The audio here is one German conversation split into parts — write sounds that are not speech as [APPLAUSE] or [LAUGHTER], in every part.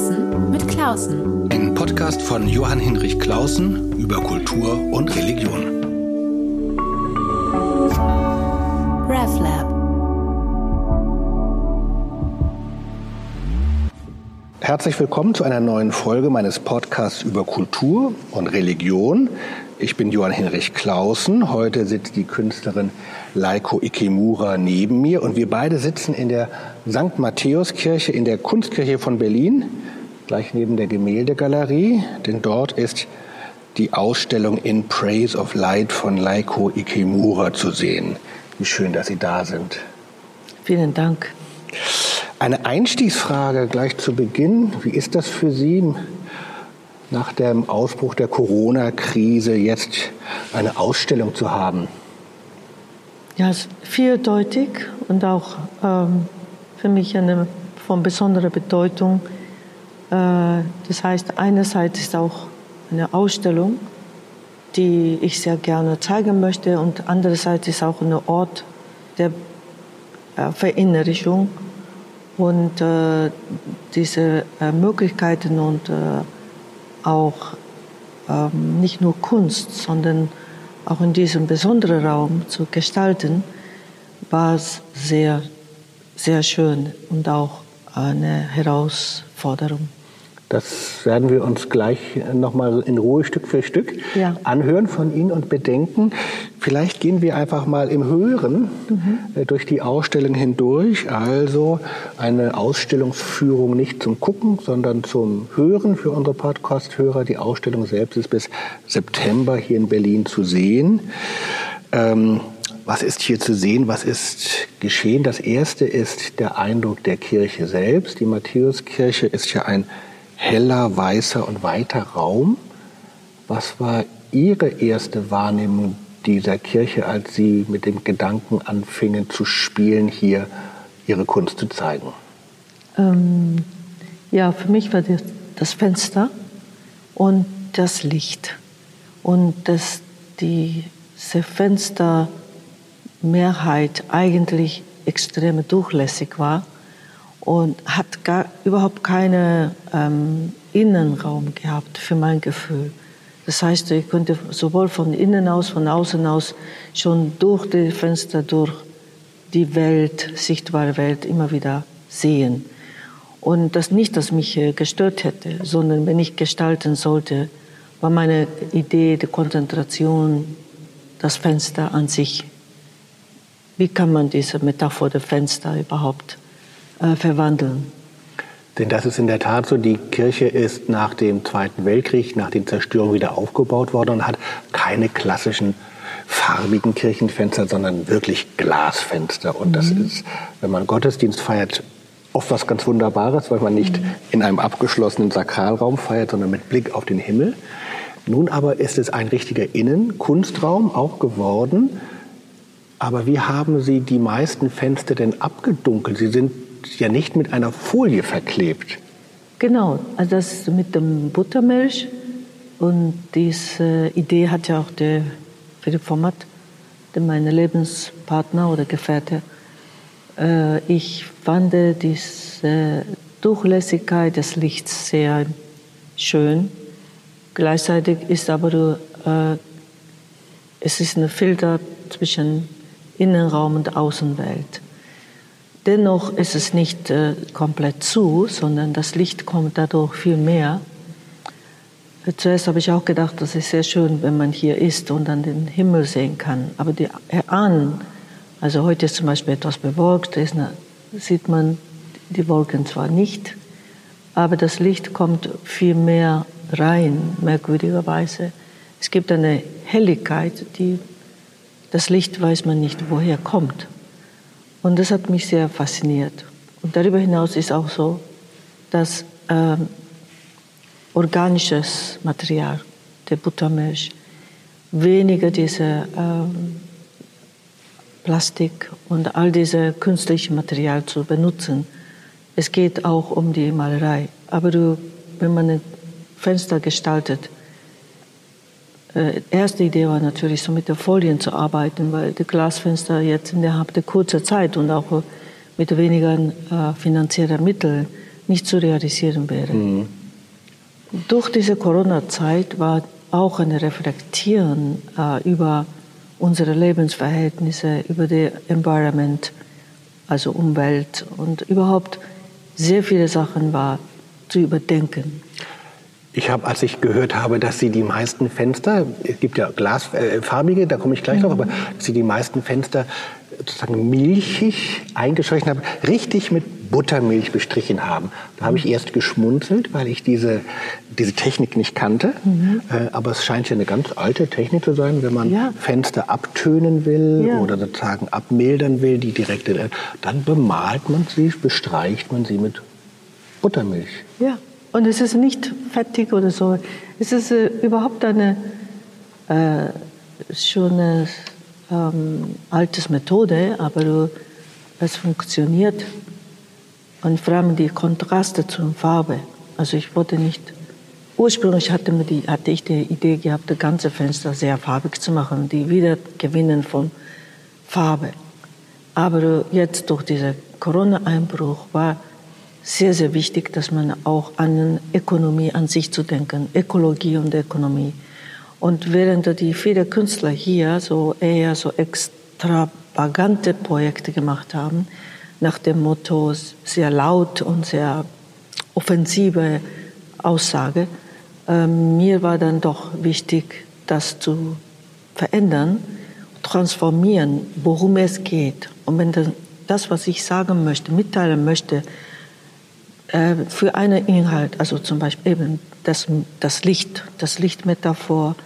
Klausen mit Klausen. Ein Podcast von Johann Hinrich Klausen über Kultur und Religion. RevLab. Herzlich willkommen zu einer neuen Folge meines Podcasts über Kultur und Religion. Ich bin Johann Hinrich Klausen. Heute sitzt die Künstlerin Leiko Ikemura neben mir und wir beide sitzen in der St. Matthäuskirche in der Kunstkirche von Berlin, gleich neben der Gemäldegalerie, denn dort ist die Ausstellung In Praise of Light von Leiko Ikemura zu sehen. Wie schön, dass Sie da sind. Vielen Dank. Eine Einstiegsfrage gleich zu Beginn. Wie ist das für Sie, nach dem Ausbruch der Corona-Krise jetzt eine Ausstellung zu haben? Ja, es ist vieldeutig und auch ähm, für mich eine von besonderer Bedeutung. Äh, das heißt, einerseits ist auch eine Ausstellung, die ich sehr gerne zeigen möchte und andererseits ist auch ein Ort der äh, Verinnerlichung und äh, diese äh, Möglichkeiten und äh, auch ähm, nicht nur Kunst, sondern auch in diesem besonderen Raum zu gestalten, war es sehr, sehr schön und auch eine Herausforderung. Das werden wir uns gleich nochmal in Ruhe Stück für Stück ja. anhören von Ihnen und bedenken. Vielleicht gehen wir einfach mal im Höheren mhm. durch die Ausstellung hindurch. Also eine Ausstellungsführung nicht zum Gucken, sondern zum Hören für unsere Podcast-Hörer. Die Ausstellung selbst ist bis September hier in Berlin zu sehen. Ähm, was ist hier zu sehen? Was ist geschehen? Das erste ist der Eindruck der Kirche selbst. Die Matthäuskirche ist ja ein heller, weißer und weiter Raum. Was war Ihre erste Wahrnehmung dieser Kirche, als Sie mit dem Gedanken anfingen zu spielen, hier Ihre Kunst zu zeigen? Ähm, ja, für mich war das, das Fenster und das Licht. Und dass diese Fenstermehrheit eigentlich extrem durchlässig war und hat gar, überhaupt keinen ähm, Innenraum gehabt für mein Gefühl. Das heißt, ich konnte sowohl von innen aus, von außen aus schon durch die Fenster, durch die Welt, sichtbare Welt immer wieder sehen. Und das nicht, dass mich äh, gestört hätte, sondern wenn ich gestalten sollte, war meine Idee, die Konzentration, das Fenster an sich. Wie kann man diese Metapher der Fenster überhaupt äh, verwandeln. Denn das ist in der Tat so, die Kirche ist nach dem Zweiten Weltkrieg, nach den Zerstörungen wieder aufgebaut worden und hat keine klassischen farbigen Kirchenfenster, sondern wirklich Glasfenster. Und mhm. das ist, wenn man Gottesdienst feiert, oft was ganz Wunderbares, weil man nicht mhm. in einem abgeschlossenen Sakralraum feiert, sondern mit Blick auf den Himmel. Nun aber ist es ein richtiger Innenkunstraum auch geworden. Aber wie haben Sie die meisten Fenster denn abgedunkelt? Sie sind ja nicht mit einer Folie verklebt. Genau, also das mit dem Buttermilch. Und diese Idee hat ja auch der Philipp Format, mein Lebenspartner oder Gefährte. Äh, ich fand diese Durchlässigkeit des Lichts sehr schön. Gleichzeitig ist aber äh, es ist ein Filter zwischen Innenraum und Außenwelt. Dennoch ist es nicht äh, komplett zu, sondern das Licht kommt dadurch viel mehr. Zuerst habe ich auch gedacht, das ist sehr schön, wenn man hier ist und dann den Himmel sehen kann. Aber die Ahnen, also heute ist zum Beispiel etwas bewölkt, da eine, sieht man die Wolken zwar nicht, aber das Licht kommt viel mehr rein, merkwürdigerweise. Es gibt eine Helligkeit, die das Licht weiß man nicht, woher kommt. Und das hat mich sehr fasziniert. Und darüber hinaus ist auch so, dass ähm, organisches Material, der Buttermilch, weniger diese ähm, Plastik und all diese künstlichen Material zu benutzen. Es geht auch um die Malerei. Aber du, wenn man ein Fenster gestaltet, äh, erste Idee war natürlich so mit den Folien zu arbeiten, weil die Glasfenster jetzt innerhalb der kurzen Zeit und auch mit weniger äh, finanzieller Mittel nicht zu realisieren wäre. Mhm. Durch diese Corona-Zeit war auch ein Reflektieren äh, über unsere Lebensverhältnisse, über das Environment, also Umwelt und überhaupt sehr viele Sachen war zu überdenken. Ich habe, als ich gehört habe, dass Sie die meisten Fenster, es gibt ja glasfarbige, äh, da komme ich gleich mhm. noch, aber dass Sie die meisten Fenster sozusagen milchig eingestrichen haben, richtig mit Buttermilch bestrichen haben. Da habe ich erst geschmunzelt, weil ich diese, diese Technik nicht kannte. Mhm. Äh, aber es scheint ja eine ganz alte Technik zu sein, wenn man ja. Fenster abtönen will ja. oder sozusagen abmildern will, die direkte, dann bemalt man sie, bestreicht man sie mit Buttermilch. Ja, und es ist nicht fettig oder so. Es ist äh, überhaupt eine äh, schöne ähm, altes Methode, aber es funktioniert. Und vor allem die Kontraste zur Farbe. Also ich wollte nicht, ursprünglich hatte, die, hatte ich die Idee gehabt, das ganze Fenster sehr farbig zu machen, die Wiedergewinnen von Farbe. Aber jetzt durch diesen Corona-Einbruch war sehr, sehr wichtig, dass man auch an Ökonomie an sich zu denken, Ökologie und Ökonomie. Und während die viele Künstler hier so eher so extravagante Projekte gemacht haben, nach dem Motto sehr laut und sehr offensive Aussage, äh, mir war dann doch wichtig, das zu verändern, transformieren, worum es geht. Und wenn das, das was ich sagen möchte, mitteilen möchte, für einen Inhalt, also zum Beispiel eben das, das Licht, das Lichtmetaphor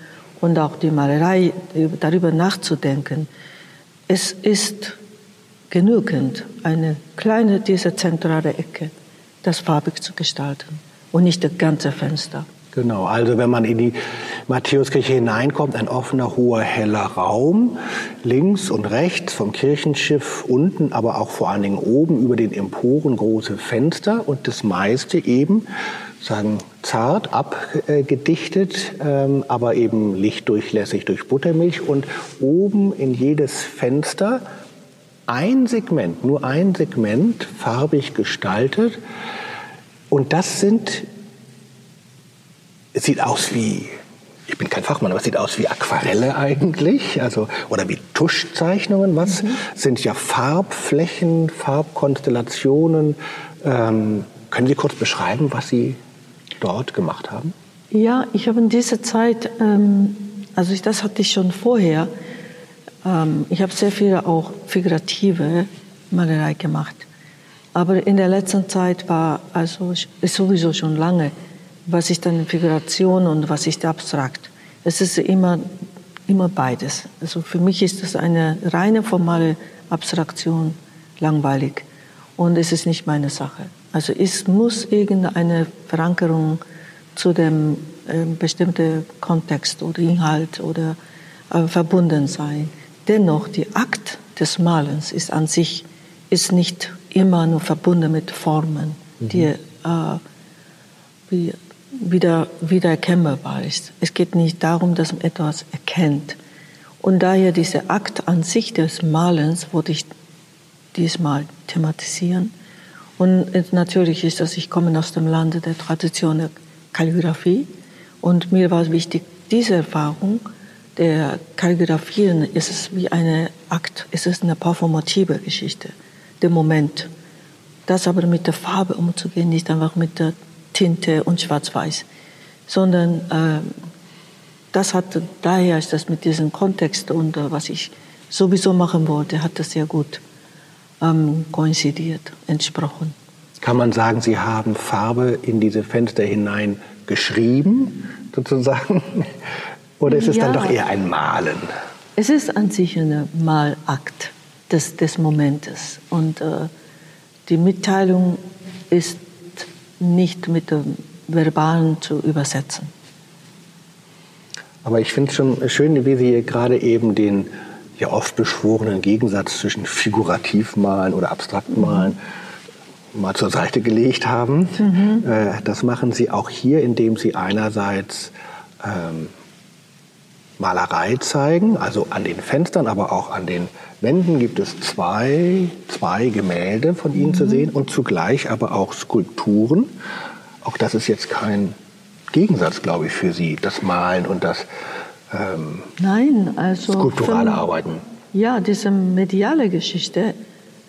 und auch die Malerei, darüber nachzudenken. Es ist genügend, eine kleine, diese zentrale Ecke, das farbig zu gestalten und nicht das ganze Fenster. Genau, also wenn man in die Matthäuskirche hineinkommt, ein offener, hoher, heller Raum, links und rechts vom Kirchenschiff unten, aber auch vor allen Dingen oben über den Emporen große Fenster und das meiste eben, sagen, zart abgedichtet, ähm, aber eben lichtdurchlässig durch Buttermilch und oben in jedes Fenster ein Segment, nur ein Segment farbig gestaltet. Und das sind es sieht aus wie, ich bin kein Fachmann, aber es sieht aus wie Aquarelle eigentlich, also oder wie Tuschzeichnungen. Was mhm. sind ja Farbflächen, Farbkonstellationen? Ähm, können Sie kurz beschreiben, was Sie dort gemacht haben? Ja, ich habe in dieser Zeit, ähm, also ich, das hatte ich schon vorher. Ähm, ich habe sehr viel auch figurative Malerei gemacht. Aber in der letzten Zeit war, also ist sowieso schon lange, was ist dann Figuration und was ist abstrakt. Es ist immer, immer beides. Also für mich ist das eine reine formale Abstraktion langweilig und es ist nicht meine Sache. Also es muss irgendeine Verankerung zu dem äh, bestimmten Kontext oder Inhalt oder äh, verbunden sein. Dennoch, die Akt des Malens ist an sich ist nicht immer nur verbunden mit Formen, mhm. die äh, wie wieder, erkennbar ist. Es geht nicht darum, dass man etwas erkennt. Und daher dieser Akt an sich des Malens wollte ich diesmal thematisieren. Und natürlich ist das, ich komme aus dem Lande der Tradition der Kalligraphie. Und mir war es wichtig, diese Erfahrung der Kalligraphieren ist es wie eine Akt, es ist eine performative Geschichte, der Moment. Das aber mit der Farbe umzugehen, nicht einfach mit der Tinte und Schwarz-Weiß, sondern äh, das hat, daher ist das mit diesem Kontext und äh, was ich sowieso machen wollte, hat das sehr gut ähm, koinzidiert, entsprochen. Kann man sagen, Sie haben Farbe in diese Fenster hinein geschrieben, sozusagen? [LAUGHS] Oder ist es ja, dann doch eher ein Malen? Es ist an sich ein Malakt des, des Momentes. Und äh, die Mitteilung ist nicht mit dem Verbalen zu übersetzen. Aber ich finde es schon schön, wie Sie gerade eben den ja oft beschworenen Gegensatz zwischen figurativ malen oder abstrakt malen mhm. mal zur Seite gelegt haben. Mhm. Äh, das machen Sie auch hier, indem Sie einerseits ähm, Malerei zeigen, also an den Fenstern, aber auch an den Wänden gibt es zwei, zwei Gemälde von Ihnen mhm. zu sehen und zugleich aber auch Skulpturen. Auch das ist jetzt kein Gegensatz, glaube ich, für Sie, das Malen und das ähm, Nein, also skulpturale für, Arbeiten. Ja, diese mediale Geschichte,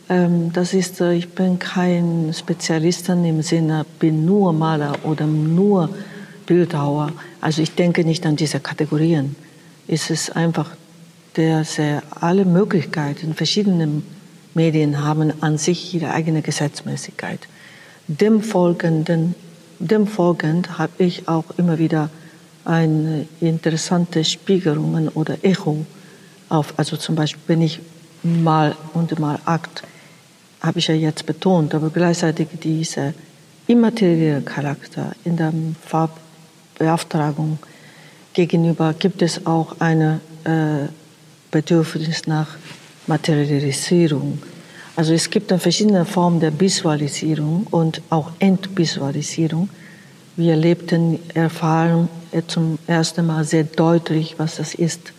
ähm, das ist, äh, ich bin kein Spezialist im Sinne, bin nur Maler oder nur Bildhauer. Also ich denke nicht an diese Kategorien. Es ist einfach, dass alle Möglichkeiten, verschiedene Medien haben an sich ihre eigene Gesetzmäßigkeit. Dem folgenden, dem folgend habe ich auch immer wieder eine interessante Spiegelungen oder Echo auf. Also zum Beispiel, wenn ich mal und mal Akt, habe ich ja jetzt betont, aber gleichzeitig dieser immaterielle Charakter in der Farbbeauftragung gegenüber gibt es auch ein äh, Bedürfnis nach Materialisierung. Also es gibt dann verschiedene Formen der Visualisierung und auch Entvisualisierung. Wir erlebten, erfahren zum ersten Mal sehr deutlich, was das ist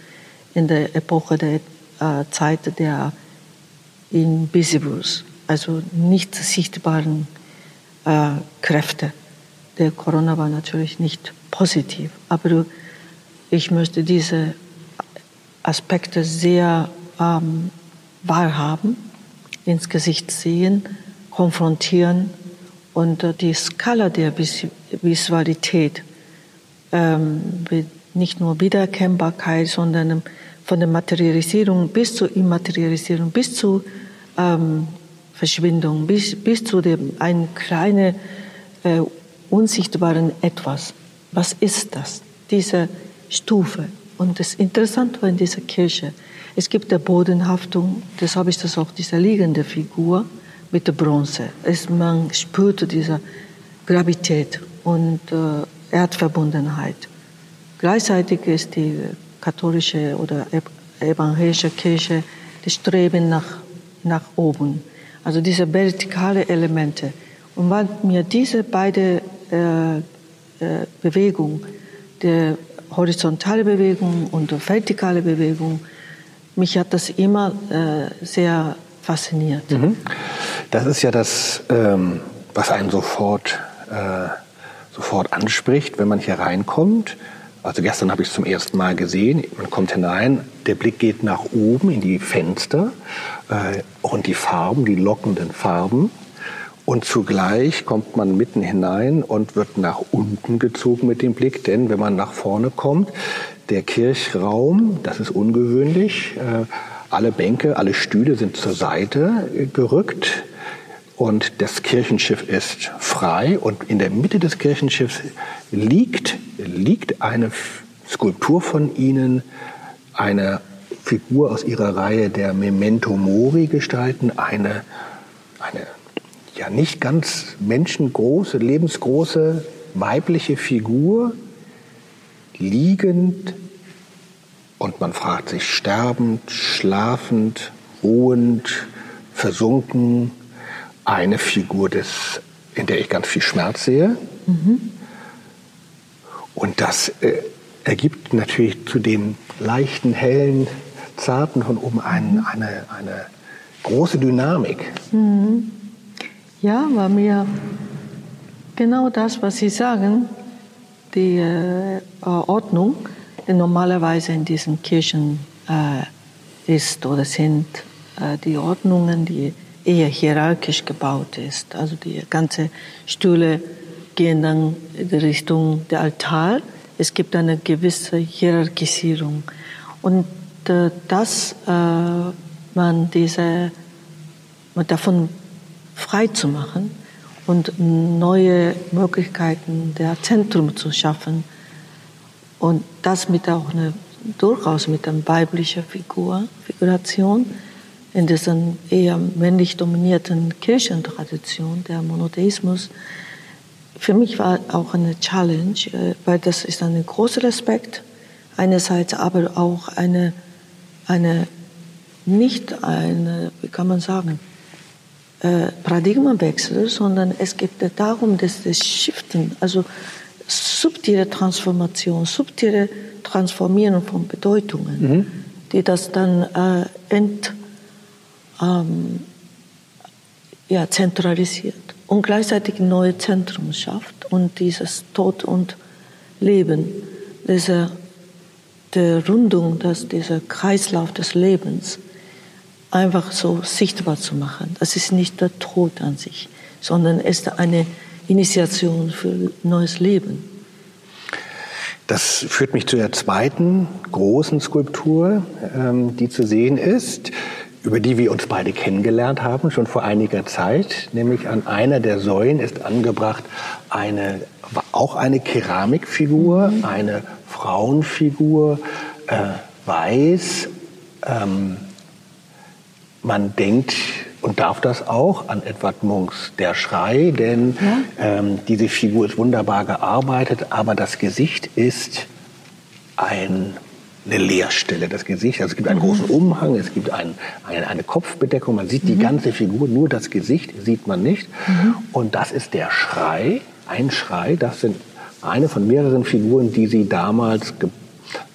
in der Epoche der äh, Zeit der Invisibles, also nicht sichtbaren äh, Kräfte. Der Corona war natürlich nicht positiv, aber ich möchte diese Aspekte sehr ähm, wahrhaben, ins Gesicht sehen, konfrontieren und äh, die Skala der Visualität, ähm, nicht nur Wiedererkennbarkeit, sondern von der Materialisierung bis zur Immaterialisierung, bis zur ähm, Verschwindung, bis, bis zu dem ein kleine äh, unsichtbaren Etwas. Was ist das? Diese Stufe. Und das Interessante war in dieser Kirche, es gibt der Bodenhaftung, das habe ich das auch, diese liegende Figur mit der Bronze. Es, man spürte diese Gravität und äh, Erdverbundenheit. Gleichzeitig ist die katholische oder evangelische Kirche das Streben nach, nach oben. Also diese vertikale Elemente. Und weil mir diese beiden äh, äh, Bewegungen, der horizontale Bewegung und vertikale Bewegung, mich hat das immer äh, sehr fasziniert. Mhm. Das ist ja das, ähm, was einen sofort, äh, sofort anspricht, wenn man hier reinkommt. Also gestern habe ich es zum ersten Mal gesehen. Man kommt hinein, der Blick geht nach oben in die Fenster äh, und die Farben, die lockenden Farben. Und zugleich kommt man mitten hinein und wird nach unten gezogen mit dem Blick, denn wenn man nach vorne kommt, der Kirchraum, das ist ungewöhnlich, äh, alle Bänke, alle Stühle sind zur Seite gerückt. Und das Kirchenschiff ist frei. Und in der Mitte des Kirchenschiffs liegt, liegt eine Skulptur von ihnen, eine Figur aus ihrer Reihe der Memento Mori gestalten, eine ja nicht ganz menschengroße, lebensgroße weibliche Figur, liegend und man fragt sich sterbend, schlafend, ruhend, versunken, eine Figur, des, in der ich ganz viel Schmerz sehe. Mhm. Und das äh, ergibt natürlich zu dem leichten, hellen, zarten von oben einen, eine, eine große Dynamik. Mhm. Ja, war mir genau das, was Sie sagen, die äh, Ordnung, die normalerweise in diesen Kirchen äh, ist oder sind, äh, die Ordnungen, die eher hierarchisch gebaut ist. Also die ganze Stühle gehen dann in Richtung der Altar. Es gibt eine gewisse Hierarchisierung. Und äh, dass äh, man diese, davon frei zu machen und neue Möglichkeiten der Zentrum zu schaffen. Und das mit auch eine, durchaus mit einer weiblichen Figur, Figuration in dieser eher männlich dominierten Kirchentradition, der Monotheismus. Für mich war auch eine Challenge, äh, weil das ist ein großer Respekt einerseits, aber auch eine, eine nicht eine, wie kann man sagen, äh, Paradigmenwechsel, sondern es geht darum, dass das Shiften, also subtile Transformation, subtile Transformieren von Bedeutungen, mhm. die das dann äh, ent, ähm, ja, zentralisiert und gleichzeitig neue Zentrum schafft und dieses Tod und Leben, diese der Rundung, dass dieser Kreislauf des Lebens einfach so sichtbar zu machen. Das ist nicht der Tod an sich, sondern es ist eine Initiation für neues Leben. Das führt mich zu der zweiten großen Skulptur, ähm, die zu sehen ist, über die wir uns beide kennengelernt haben, schon vor einiger Zeit. Nämlich an einer der Säulen ist angebracht eine, auch eine Keramikfigur, mhm. eine Frauenfigur, äh, weiß. Ähm, man denkt und darf das auch an Edward Munks Der Schrei, denn ja. ähm, diese Figur ist wunderbar gearbeitet, aber das Gesicht ist ein, eine Leerstelle. Das Gesicht, also es gibt einen mhm. großen Umhang, es gibt ein, ein, eine Kopfbedeckung, man sieht mhm. die ganze Figur, nur das Gesicht sieht man nicht. Mhm. Und das ist der Schrei, ein Schrei, das sind eine von mehreren Figuren, die sie damals ge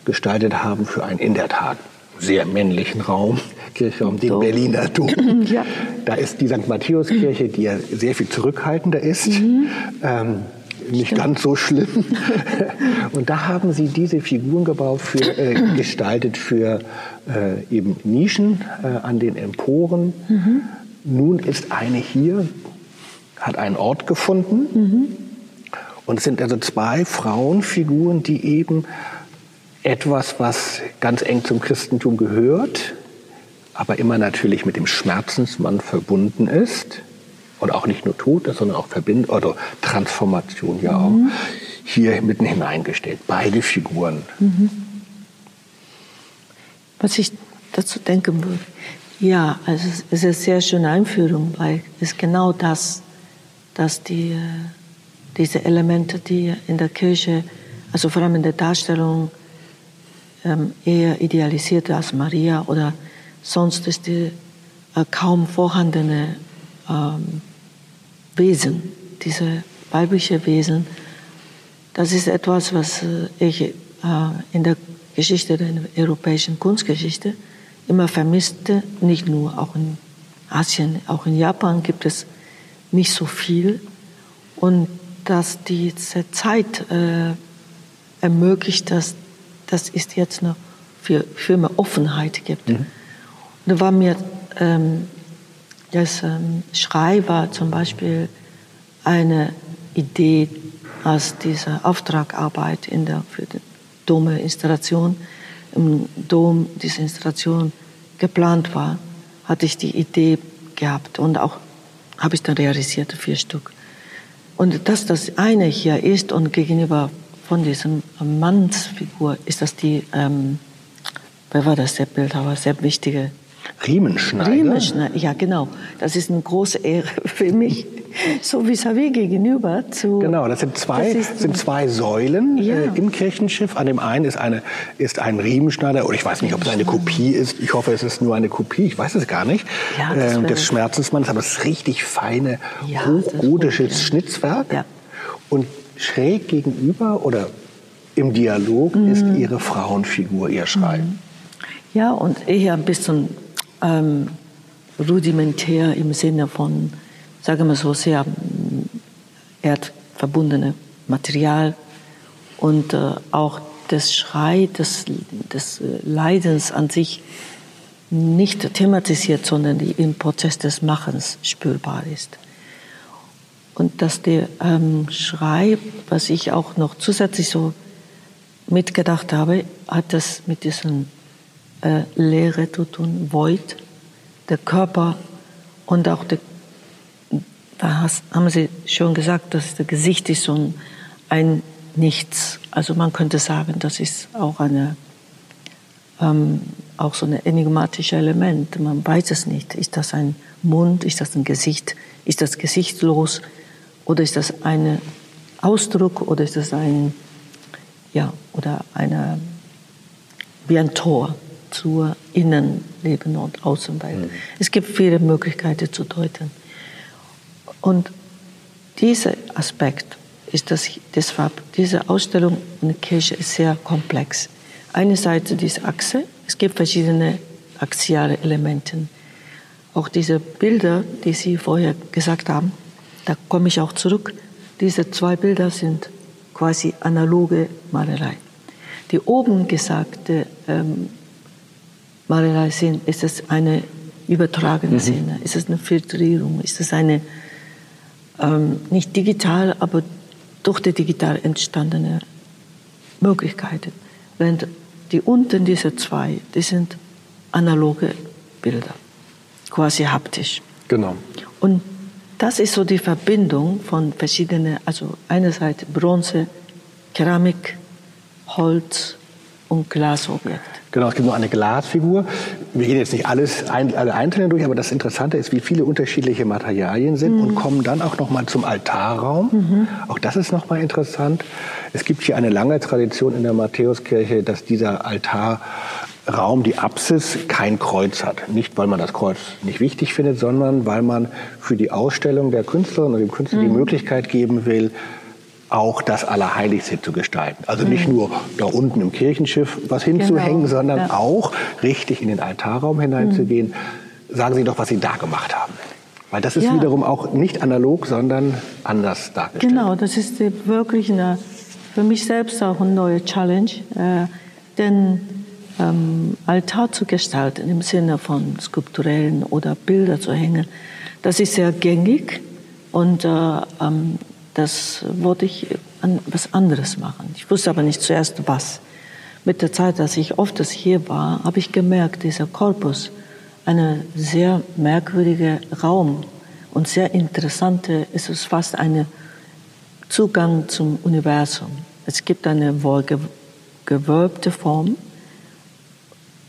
gestaltet haben für einen in der Tat sehr männlichen Raum, Kirchraum, den so. Berliner Dom. [CLEARS THROAT] Ja. Da ist die St. Matthäuskirche, die ja sehr viel zurückhaltender ist. Mhm. Ähm, nicht Stimmt. ganz so schlimm. [LAUGHS] Und da haben sie diese Figuren gebaut, für, äh, [CLEARS THROAT] gestaltet für äh, eben Nischen äh, an den Emporen. Mhm. Nun ist eine hier, hat einen Ort gefunden. Mhm. Und es sind also zwei Frauenfiguren, die eben etwas, was ganz eng zum Christentum gehört, aber immer natürlich mit dem Schmerzensmann verbunden ist und auch nicht nur Tod ist, sondern auch Verbind oder Transformation ja auch mhm. hier mitten hineingestellt. Beide Figuren. Mhm. Was ich dazu denken würde, ja, also es ist eine sehr schöne Einführung, weil es genau das, dass die, äh, diese Elemente, die in der Kirche, also vor allem in der Darstellung, ähm, eher idealisiert als Maria oder sonst ist die äh, kaum vorhandene ähm, Wesen, diese weibliche Wesen. Das ist etwas, was äh, ich äh, in der Geschichte der europäischen Kunstgeschichte immer vermisste, nicht nur, auch in Asien, auch in Japan gibt es nicht so viel. Und dass diese Zeit äh, ermöglicht, dass das ist jetzt noch für, für mehr Offenheit gibt. Mhm. Da war mir ähm, das ähm, Schrei war zum Beispiel eine Idee, als diese Auftragarbeit in der für die Dome-Installation im Dom diese Installation geplant war, hatte ich die Idee gehabt und auch habe ich dann realisiert vier Stück. Und dass das eine hier ist und gegenüber von diesem Mannsfigur ist das die, ähm, wer war das, der Bildhauer, sehr wichtige Riemenschneider. Riemenschneider, ja genau. Das ist eine große Ehre [LAUGHS] für mich, so vis-à-vis gegenüber zu. Genau, das sind zwei, das sind zwei Säulen ja. äh, im Kirchenschiff. An dem einen ist, eine, ist ein Riemenschneider, oder ich weiß nicht, ob es eine Kopie ist. Ich hoffe, es ist nur eine Kopie, ich weiß es gar nicht, ja, äh, des Schmerzensmanns, aber es ist richtig feine, ja, hochgotisches Schnitzwerk. Ja. Und schräg gegenüber oder im Dialog mhm. ist ihre Frauenfigur, ihr Schrei. Ja, und eher ein bisschen ähm, rudimentär im Sinne von, sagen wir so, sehr mm, erdverbundene Material und äh, auch das Schrei des, des Leidens an sich nicht thematisiert, sondern im Prozess des Machens spürbar ist. Und dass der ähm, Schrei, was ich auch noch zusätzlich so mitgedacht habe, hat das mit diesem äh, Leere zu tun, Void, der Körper und auch der, da haben Sie schon gesagt, dass das Gesicht ist so ein, ein Nichts. Also man könnte sagen, das ist auch eine ähm, auch so ein enigmatisches Element. Man weiß es nicht. Ist das ein Mund? Ist das ein Gesicht? Ist das gesichtlos? Oder ist das ein Ausdruck oder ist das ein, ja, oder eine, wie ein Tor zur Innenleben und Außenwelt? Mhm. Es gibt viele Möglichkeiten zu deuten. Und dieser Aspekt ist das, deshalb, diese Ausstellung in der Kirche ist sehr komplex. eine Seite diese Achse. Es gibt verschiedene axiale Elemente. Auch diese Bilder, die Sie vorher gesagt haben, da komme ich auch zurück. Diese zwei Bilder sind quasi analoge Malerei. Die oben gesagte ähm, Malerei sind, ist es eine übertragene mhm. Szene, ist es eine Filtrierung, ist es eine ähm, nicht digital, aber durch die digital entstandene Möglichkeiten. Während die unten diese zwei, die sind analoge Bilder, quasi haptisch. Genau. Und das ist so die Verbindung von verschiedenen, also einerseits Bronze, Keramik, Holz und Glasobjekt. Genau, es gibt noch eine Glasfigur. Wir gehen jetzt nicht alles ein, alle einzeln durch, aber das Interessante ist, wie viele unterschiedliche Materialien sind mhm. und kommen dann auch noch mal zum Altarraum. Mhm. Auch das ist noch mal interessant. Es gibt hier eine lange Tradition in der Matthäuskirche, dass dieser Altarraum, die Apsis, kein Kreuz hat. Nicht, weil man das Kreuz nicht wichtig findet, sondern weil man für die Ausstellung der Künstlerin oder dem Künstler mhm. die Möglichkeit geben will, auch das Allerheiligste zu gestalten. Also nicht mhm. nur da unten im Kirchenschiff was hinzuhängen, genau. sondern ja. auch richtig in den Altarraum hineinzugehen. Mhm. Sagen Sie doch, was Sie da gemacht haben. Weil das ist ja. wiederum auch nicht analog, sondern anders dargestellt. Genau, das ist wirklich eine, für mich selbst auch eine neue Challenge. Äh, denn ähm, Altar zu gestalten im Sinne von skulpturellen oder Bilder zu hängen, das ist sehr gängig und äh, ähm, das wollte ich an, was anderes machen. Ich wusste aber nicht zuerst was. Mit der Zeit, als ich oft hier war, habe ich gemerkt, dieser Korpus, eine sehr merkwürdige Raum und sehr interessante, es ist fast ein Zugang zum Universum. Es gibt eine wohl gewölbte Form.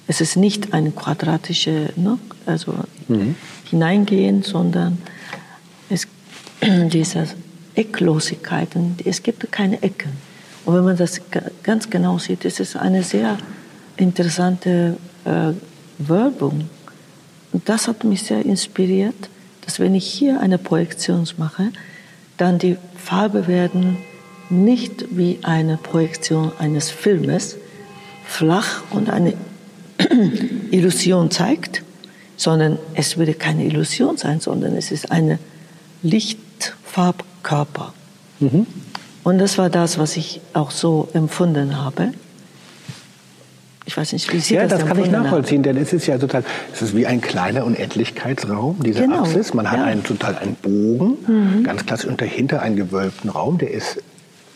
Es ist nicht eine quadratische, ne, also mhm. hineingehen, sondern es, [CLEARS THROAT] dieser Ecklosigkeiten. Es gibt keine Ecken. Und wenn man das ganz genau sieht, ist es eine sehr interessante äh, Wölbung. Und das hat mich sehr inspiriert, dass wenn ich hier eine Projektion mache, dann die Farbe werden nicht wie eine Projektion eines Filmes flach und eine [CLEARS THROAT] Illusion zeigt, sondern es würde keine Illusion sein, sondern es ist eine Lichtfarb Körper. Mhm. Und das war das, was ich auch so empfunden habe. Ich weiß nicht, wie Sie ja, das das kann ich nachvollziehen, haben. denn es ist ja total, es ist wie ein kleiner Unendlichkeitsraum, diese genau. Apsis. Man hat ja. einen total einen Bogen, mhm. ganz klassisch, und dahinter einen gewölbten Raum, der ist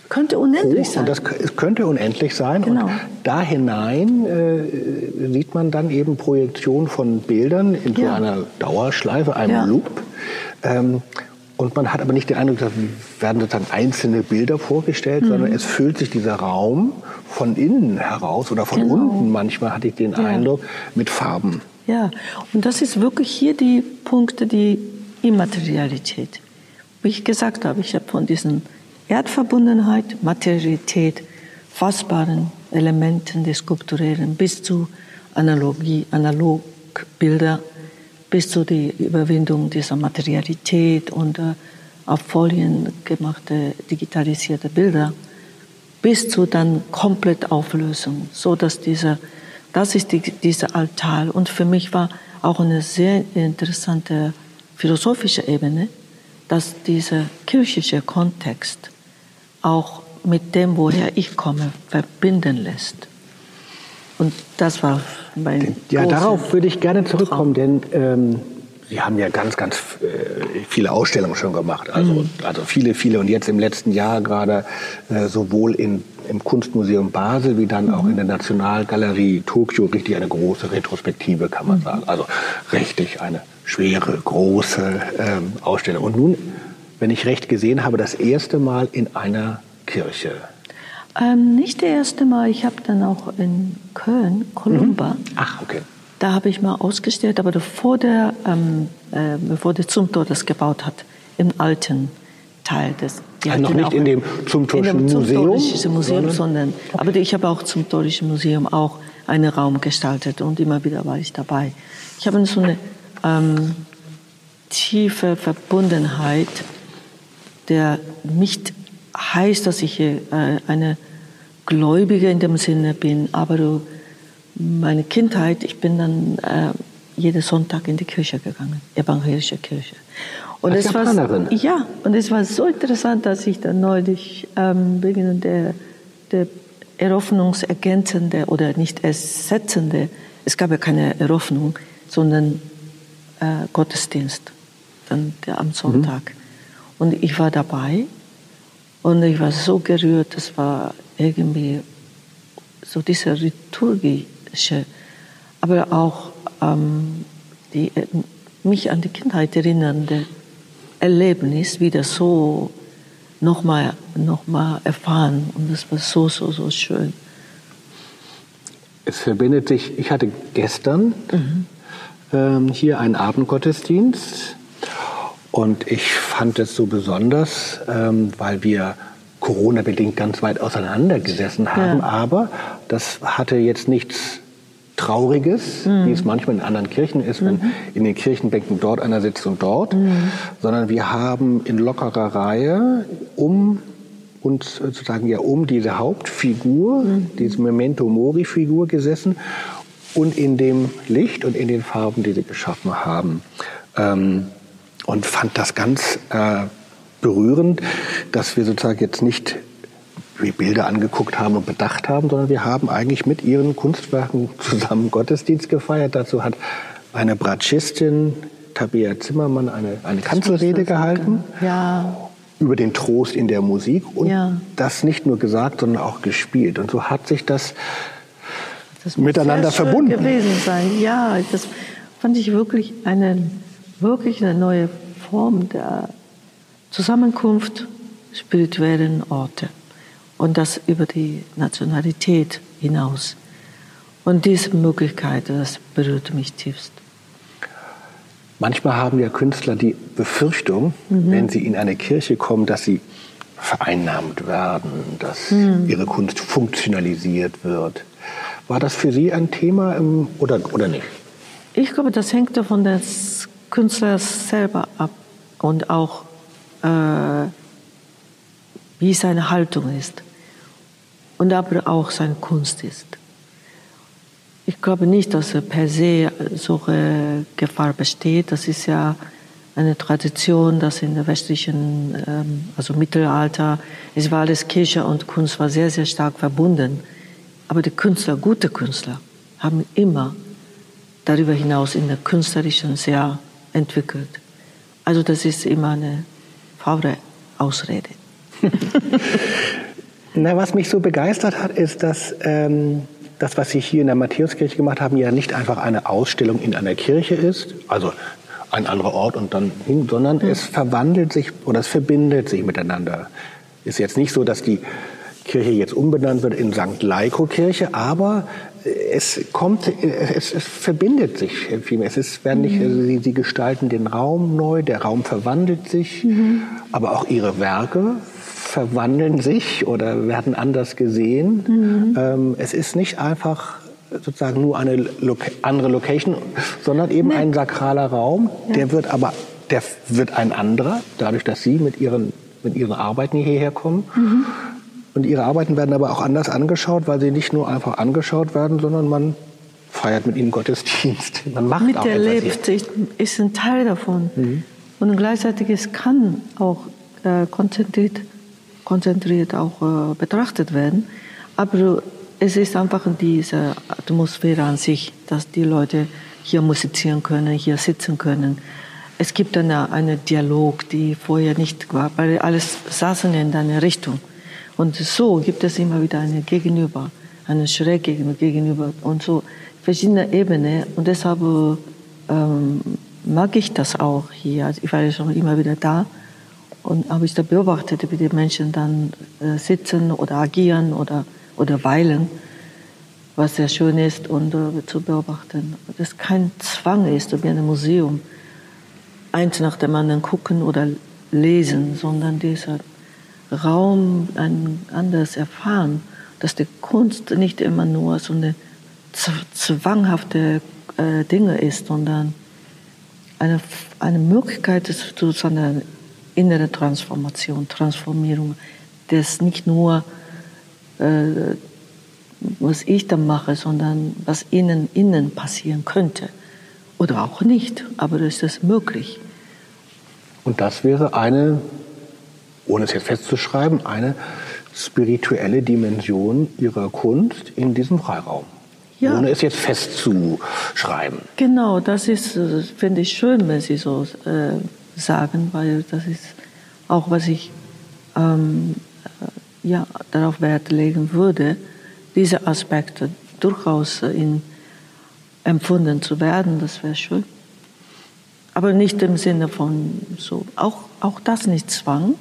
könnte unendlich hoch, sein. Und das es könnte unendlich sein. Genau. Und da hinein äh, sieht man dann eben Projektion von Bildern in ja. so einer Dauerschleife, einem ja. Loop. Ähm, und man hat aber nicht den Eindruck, dass werden sozusagen einzelne Bilder vorgestellt, mhm. sondern es füllt sich dieser Raum von innen heraus oder von genau. unten manchmal hatte ich den ja. Eindruck mit Farben. Ja, und das ist wirklich hier die Punkte, die Immaterialität. Wie ich gesagt habe, ich habe von diesen Erdverbundenheit, Materialität, fassbaren Elementen des Skulpturellen bis zu Analogie, Analogbilder bis zu der Überwindung dieser Materialität und äh, auf Folien gemachte digitalisierte Bilder bis zu dann komplett Auflösung, so dass dieser das ist die, dieser Altar und für mich war auch eine sehr interessante philosophische Ebene, dass dieser kirchliche Kontext auch mit dem, woher ich komme, verbinden lässt. Und das war mein Ja, darauf würde ich gerne zurückkommen, denn ähm, Sie haben ja ganz, ganz äh, viele Ausstellungen schon gemacht. Also, mhm. also viele, viele. Und jetzt im letzten Jahr gerade äh, sowohl in, im Kunstmuseum Basel wie dann mhm. auch in der Nationalgalerie Tokio richtig eine große Retrospektive, kann man mhm. sagen. Also richtig eine schwere, große ähm, Ausstellung. Und nun, wenn ich recht gesehen habe, das erste Mal in einer Kirche. Ähm, nicht das erste Mal. Ich habe dann auch in Köln, Columba. Mhm. Ach, okay. Da habe ich mal ausgestellt, aber bevor der, ähm, äh, bevor der Zumthor das gebaut hat, im alten Teil des. Also noch nicht in dem Zumthorischen Museum? Museum, sondern, sondern okay. aber ich habe auch zum Zumthorischen Museum auch einen Raum gestaltet und immer wieder war ich dabei. Ich habe so eine ähm, tiefe Verbundenheit, der nicht heißt, dass ich äh, eine Gläubige in dem Sinne bin, aber meine Kindheit, ich bin dann äh, jeden Sonntag in die Kirche gegangen, evangelische Kirche. Und Als es war ja, und es war so interessant, dass ich dann neulich ähm, wegen der, der eröffnungsergänzende oder nicht ersetzende, es gab ja keine Eröffnung, sondern äh, Gottesdienst, dann der am Sonntag. Mhm. Und ich war dabei und ich war so gerührt, das war irgendwie so diese liturgische, aber auch ähm, die, äh, mich an die Kindheit erinnernde Erlebnis wieder so nochmal noch mal erfahren. Und das war so, so, so schön. Es verbindet sich, ich hatte gestern mhm. ähm, hier einen Abendgottesdienst und ich fand es so besonders, ähm, weil wir Corona-bedingt ganz weit auseinander gesessen haben, ja. aber das hatte jetzt nichts Trauriges, mhm. wie es manchmal in anderen Kirchen ist, wenn mhm. in den Kirchenbänken dort einer sitzt und dort, mhm. sondern wir haben in lockerer Reihe um uns sozusagen ja um diese Hauptfigur, mhm. diese Memento Mori Figur gesessen und in dem Licht und in den Farben, die sie geschaffen haben. Ähm, und fand das ganz äh, berührend, dass wir sozusagen jetzt nicht wie Bilder angeguckt haben und bedacht haben, sondern wir haben eigentlich mit ihren Kunstwerken zusammen Gottesdienst gefeiert. Dazu hat eine Bratschistin, Tabea Zimmermann, eine, eine Kanzelrede gehalten. Ja. Über den Trost in der Musik und ja. das nicht nur gesagt, sondern auch gespielt. Und so hat sich das, das miteinander verbunden. gewesen sein. Ja, das fand ich wirklich eine, wirklich eine neue Form der Zusammenkunft spirituellen Orte und das über die Nationalität hinaus. Und diese Möglichkeit, das berührt mich tiefst. Manchmal haben ja Künstler die Befürchtung, mhm. wenn sie in eine Kirche kommen, dass sie vereinnahmt werden, dass mhm. ihre Kunst funktionalisiert wird. War das für Sie ein Thema im, oder, oder nicht? Ich glaube, das hängt von des Künstlers selber ab und auch äh, wie seine Haltung ist und aber auch seine Kunst ist. Ich glaube nicht, dass per se solche Gefahr besteht. Das ist ja eine Tradition, dass in der westlichen, ähm, also Mittelalter, es war alles Kirche und Kunst war sehr, sehr stark verbunden. Aber die Künstler, gute Künstler, haben immer darüber hinaus in der künstlerischen sehr entwickelt. Also das ist immer eine faule Ausrede. [LAUGHS] Na, was mich so begeistert hat, ist, dass ähm, das, was Sie hier in der Matthäuskirche gemacht haben, ja nicht einfach eine Ausstellung in einer Kirche ist, also ein anderer Ort und dann hin, sondern mhm. es verwandelt sich oder es verbindet sich miteinander. Ist jetzt nicht so, dass die Kirche jetzt umbenannt wird in St. Leiko Kirche, aber es kommt, es, es verbindet sich viel mehr. Es ist, werden nicht, also sie, sie, gestalten den Raum neu, der Raum verwandelt sich, mhm. aber auch ihre Werke verwandeln sich oder werden anders gesehen. Mhm. Ähm, es ist nicht einfach sozusagen nur eine Loca andere Location, sondern eben nee. ein sakraler Raum. Ja. Der wird aber, der wird ein anderer, dadurch, dass Sie mit Ihren, mit Ihren Arbeiten hierher kommen. Mhm. Und Ihre Arbeiten werden aber auch anders angeschaut, weil sie nicht nur einfach angeschaut werden, sondern man feiert mit ihnen Gottesdienst. [LAUGHS] Man macht mit auch ist, ist ein Teil davon. Mhm. Und gleichzeitig es kann auch äh, konzentriert konzentriert auch äh, betrachtet werden. Aber es ist einfach diese Atmosphäre an sich, dass die Leute hier musizieren können, hier sitzen können. Es gibt eine, einen Dialog, die vorher nicht war, weil alles saßen in eine Richtung. Und so gibt es immer wieder eine Gegenüber, eine schräg gegenüber und so verschiedene Ebenen. Und deshalb ähm, mag ich das auch hier. Ich war ja schon immer wieder da und habe ich da beobachtet, wie die Menschen dann äh, sitzen oder agieren oder, oder weilen, was sehr schön ist und äh, zu beobachten. Das kein Zwang ist, wie in einem Museum, eins nach dem anderen gucken oder lesen, sondern dieser Raum ein anders erfahren, dass die Kunst nicht immer nur so eine zwanghafte äh, Dinge ist, sondern eine, eine Möglichkeit ist, sozusagen innere Transformation, Transformierung, das nicht nur äh, was ich dann mache, sondern was ihnen innen passieren könnte. Oder auch nicht, aber ist das möglich. Und das wäre eine, ohne es jetzt festzuschreiben, eine spirituelle Dimension Ihrer Kunst in diesem Freiraum. Ja. Ohne es jetzt festzuschreiben. Genau, das ist, finde ich schön, wenn Sie so äh, sagen, weil das ist auch, was ich ähm, äh, ja, darauf Wert legen würde, diese Aspekte durchaus in, empfunden zu werden, das wäre schön. Aber nicht im Sinne von so, auch, auch das nicht Zwang.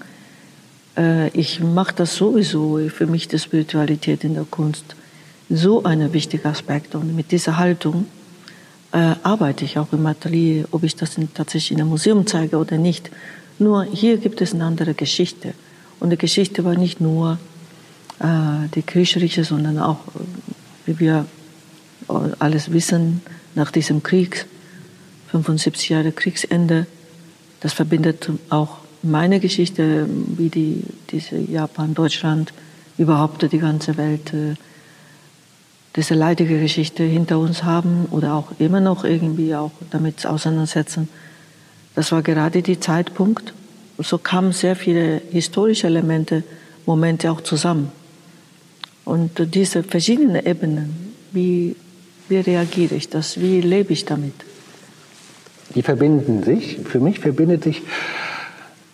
Äh, ich mache das sowieso, für mich die Spiritualität in der Kunst so ein wichtiger Aspekt. Und mit dieser Haltung äh, arbeite ich auch im Atelier, ob ich das in, tatsächlich in einem Museum zeige oder nicht. Nur hier gibt es eine andere Geschichte. Und die Geschichte war nicht nur äh, die kriegerische, sondern auch, wie wir alles wissen, nach diesem Krieg, 75 Jahre Kriegsende, das verbindet auch meine Geschichte, wie die, diese Japan, Deutschland, überhaupt die ganze Welt, äh, diese leidige Geschichte hinter uns haben oder auch immer noch irgendwie auch damit auseinandersetzen. Das war gerade der Zeitpunkt. So kamen sehr viele historische Elemente, Momente auch zusammen. Und diese verschiedenen Ebenen, wie, wie reagiere ich das, wie lebe ich damit? Die verbinden sich. Für mich verbindet sich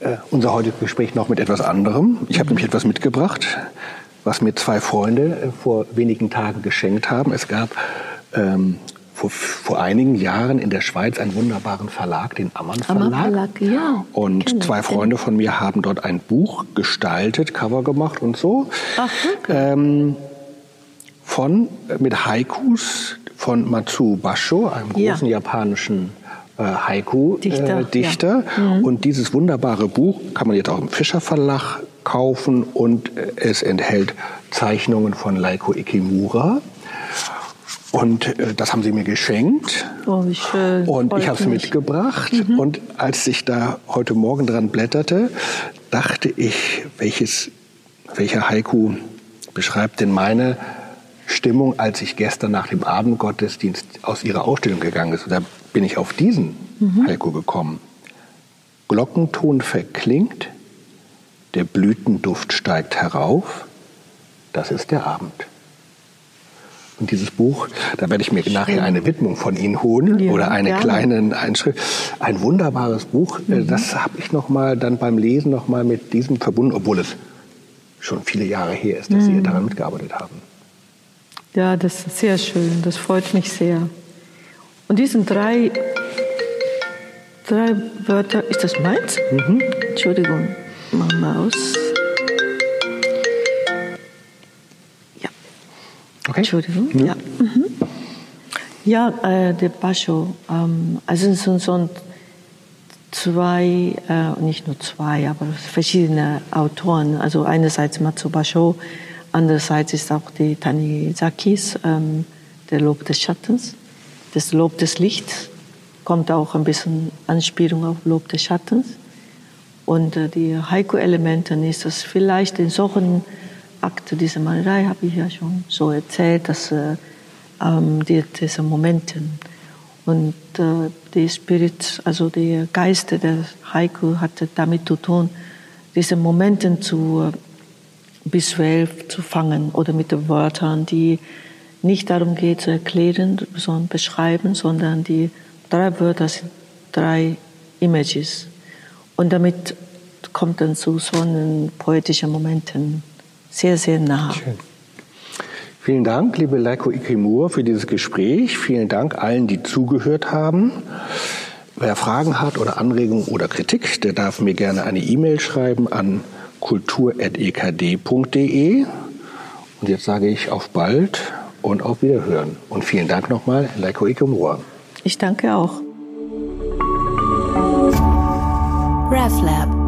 äh, unser heutiges Gespräch noch mit etwas anderem. Ich habe nämlich etwas mitgebracht, was mir zwei Freunde äh, vor wenigen Tagen geschenkt haben. Es gab ähm, vor, vor einigen Jahren in der Schweiz einen wunderbaren Verlag, den Ammann Verlag. Ammann Verlag ja, und zwei Freunde von mir haben dort ein Buch gestaltet, Cover gemacht und so. Ach, okay. ähm, von, mit Haikus von Matsu Basho, einem großen ja. japanischen äh, Haiku-Dichter. Äh, Dichter. Ja. Mhm. Und dieses wunderbare Buch kann man jetzt auch im Fischer Verlag kaufen und äh, es enthält Zeichnungen von Laiko Ikemura. Und äh, das haben sie mir geschenkt. Oh, wie schön. Und ich habe es mitgebracht. Mhm. Und als ich da heute Morgen dran blätterte, dachte ich, welches, welcher Haiku beschreibt denn meine Stimmung, als ich gestern nach dem Abendgottesdienst aus ihrer Ausstellung gegangen ist. Und da bin ich auf diesen mhm. Haiku gekommen. Glockenton verklingt, der Blütenduft steigt herauf, das ist der Abend. Und dieses Buch, da werde ich mir nachher eine Widmung von Ihnen holen ja, oder eine gerne. kleine Einschrift. Ein wunderbares Buch. Äh, mhm. Das habe ich noch mal dann beim Lesen noch mal mit diesem verbunden, obwohl es schon viele Jahre her ist, dass mhm. Sie daran mitgearbeitet haben. Ja, das ist sehr schön. Das freut mich sehr. Und diesen drei, drei Wörter, ist das meins? Mhm. Entschuldigung, mal Maus. Okay. Entschuldigung. Ja, ja. Mhm. ja äh, der Bascho. Ähm, also es sind so zwei, äh, nicht nur zwei, aber verschiedene Autoren. Also einerseits Matsu Basho, andererseits ist auch die Tanizakis, ähm, der Lob des Schattens. Das Lob des Lichts kommt auch ein bisschen Anspielung auf Lob des Schattens. Und äh, die Haiku-Elemente ist das vielleicht in solchen Akte dieser Malerei habe ich ja schon so erzählt, dass äh, ähm, die, diese Momente und äh, die Spirit, also der Geist der Haiku hatte damit zu tun, diese Momente zu äh, visuell zu fangen oder mit den Wörtern, die nicht darum geht zu erklären, sondern beschreiben, sondern die drei Wörter sind drei Images und damit kommt dann zu so einen poetischen Momenten sehr, sehr nah. Schön. Vielen Dank, liebe Leiko Ikemur, für dieses Gespräch. Vielen Dank allen, die zugehört haben. Wer Fragen hat oder Anregungen oder Kritik, der darf mir gerne eine E-Mail schreiben an kultur.ekd.de. Und jetzt sage ich auf bald und auf Wiederhören. Und vielen Dank nochmal, Leiko Ikemur. Ich danke auch. RefLab